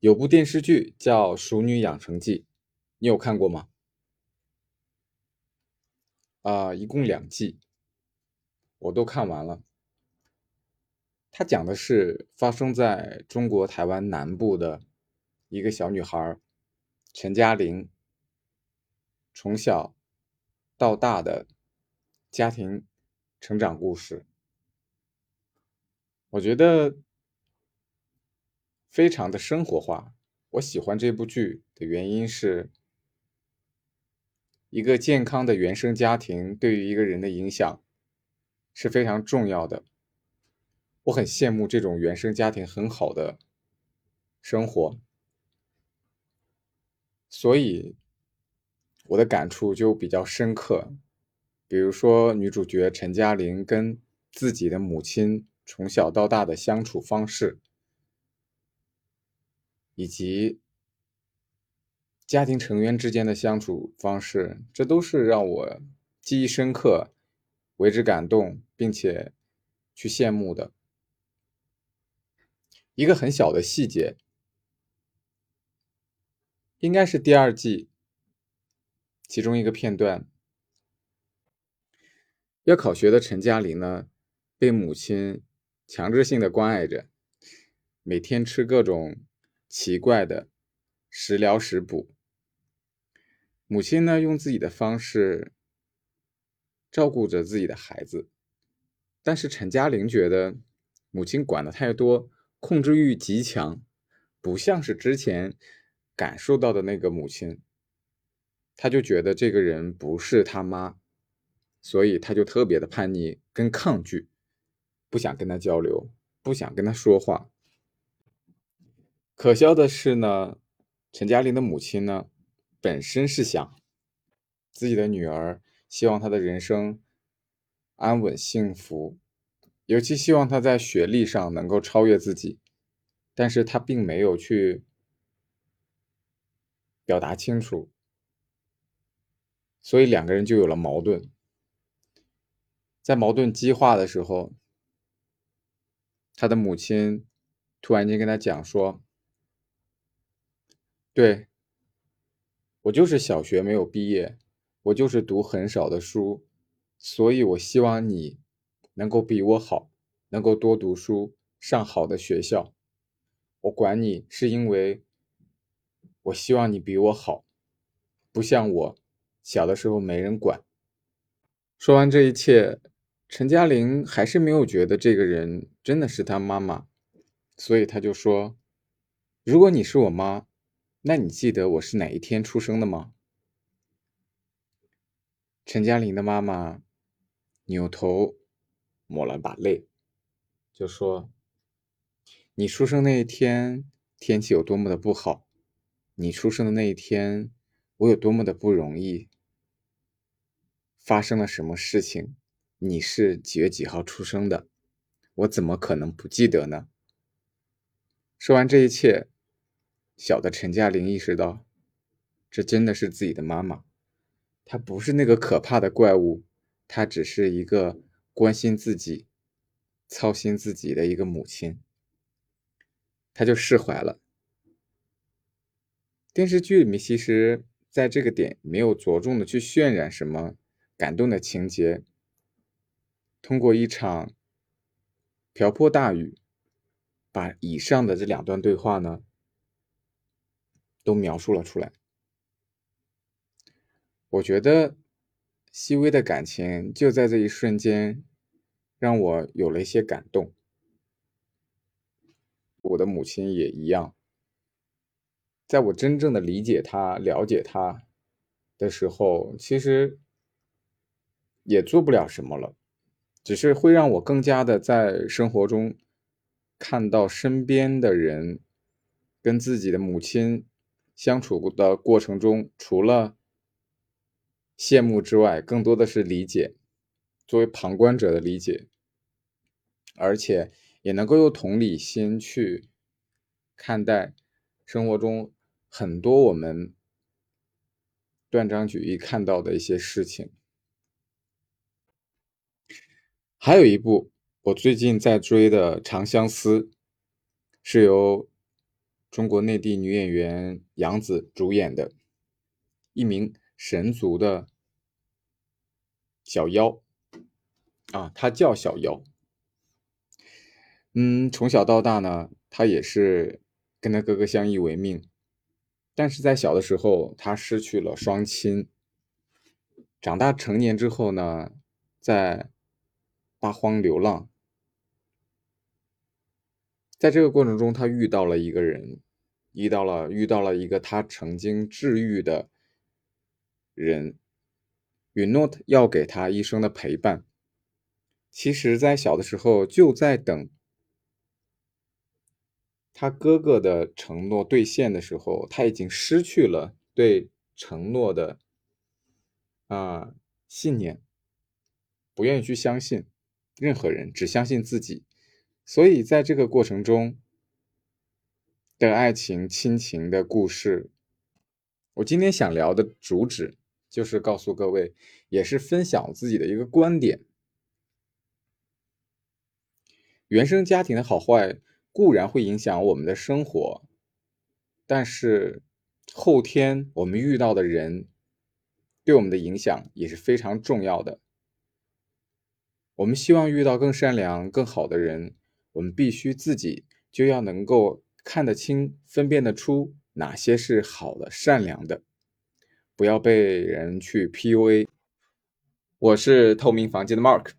有部电视剧叫《熟女养成记》，你有看过吗？啊，一共两季，我都看完了。它讲的是发生在中国台湾南部的一个小女孩陈嘉玲从小到大的家庭成长故事。我觉得。非常的生活化。我喜欢这部剧的原因是，一个健康的原生家庭对于一个人的影响是非常重要的。我很羡慕这种原生家庭很好的生活，所以我的感触就比较深刻。比如说，女主角陈嘉玲跟自己的母亲从小到大的相处方式。以及家庭成员之间的相处方式，这都是让我记忆深刻、为之感动，并且去羡慕的。一个很小的细节，应该是第二季其中一个片段。要考学的陈嘉玲呢，被母亲强制性的关爱着，每天吃各种。奇怪的食疗食补，母亲呢用自己的方式照顾着自己的孩子，但是陈嘉玲觉得母亲管的太多，控制欲极强，不像是之前感受到的那个母亲，他就觉得这个人不是他妈，所以他就特别的叛逆跟抗拒，不想跟他交流，不想跟他说话。可笑的是呢，陈嘉玲的母亲呢，本身是想自己的女儿，希望她的人生安稳幸福，尤其希望她在学历上能够超越自己，但是她并没有去表达清楚，所以两个人就有了矛盾。在矛盾激化的时候，他的母亲突然间跟他讲说。对，我就是小学没有毕业，我就是读很少的书，所以我希望你能够比我好，能够多读书，上好的学校。我管你是因为我希望你比我好，不像我小的时候没人管。说完这一切，陈嘉玲还是没有觉得这个人真的是她妈妈，所以她就说：“如果你是我妈。”那你记得我是哪一天出生的吗？陈嘉玲的妈妈扭头抹了把泪，就说：“你出生那一天天气有多么的不好，你出生的那一天我有多么的不容易，发生了什么事情？你是几月几号出生的？我怎么可能不记得呢？”说完这一切。小的陈嘉玲意识到，这真的是自己的妈妈，她不是那个可怕的怪物，她只是一个关心自己、操心自己的一个母亲，她就释怀了。电视剧里面其实在这个点没有着重的去渲染什么感动的情节，通过一场瓢泼大雨，把以上的这两段对话呢。都描述了出来。我觉得细微的感情就在这一瞬间，让我有了一些感动。我的母亲也一样，在我真正的理解她、了解她的时候，其实也做不了什么了，只是会让我更加的在生活中看到身边的人跟自己的母亲。相处的过程中，除了羡慕之外，更多的是理解，作为旁观者的理解，而且也能够用同理心去看待生活中很多我们断章取义看到的一些事情。还有一部我最近在追的《长相思》，是由中国内地女演员杨紫主演的一名神族的小妖啊，她叫小妖。嗯，从小到大呢，她也是跟她哥哥相依为命，但是在小的时候，她失去了双亲。长大成年之后呢，在大荒流浪。在这个过程中，他遇到了一个人，遇到了遇到了一个他曾经治愈的人，允诺要给他一生的陪伴。其实，在小的时候就在等他哥哥的承诺兑现的时候，他已经失去了对承诺的啊信念，不愿意去相信任何人，只相信自己。所以，在这个过程中的爱情、亲情的故事，我今天想聊的主旨就是告诉各位，也是分享自己的一个观点：原生家庭的好坏固然会影响我们的生活，但是后天我们遇到的人对我们的影响也是非常重要的。我们希望遇到更善良、更好的人。我们必须自己就要能够看得清、分辨得出哪些是好的、善良的，不要被人去 PUA。我是透明房间的 Mark，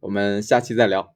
我们下期再聊。